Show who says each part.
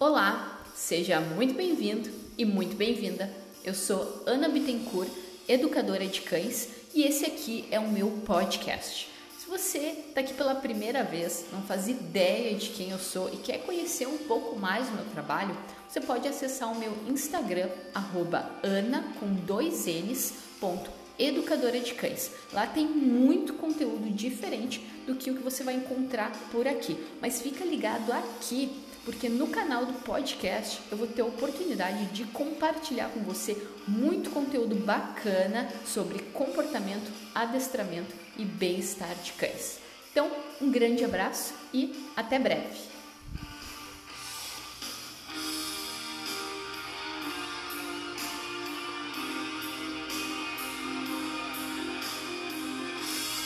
Speaker 1: Olá, seja muito bem-vindo e muito bem-vinda. Eu sou Ana Bittencourt, educadora de cães, e esse aqui é o meu podcast. Se você está aqui pela primeira vez, não faz ideia de quem eu sou e quer conhecer um pouco mais do meu trabalho, você pode acessar o meu Instagram, arroba ana com dois N's, ponto, educadora de cães. Lá tem muito conteúdo diferente do que o que você vai encontrar por aqui. Mas fica ligado aqui porque no canal do podcast eu vou ter a oportunidade de compartilhar com você muito conteúdo bacana sobre comportamento, adestramento e bem-estar de cães. Então, um grande abraço e até breve!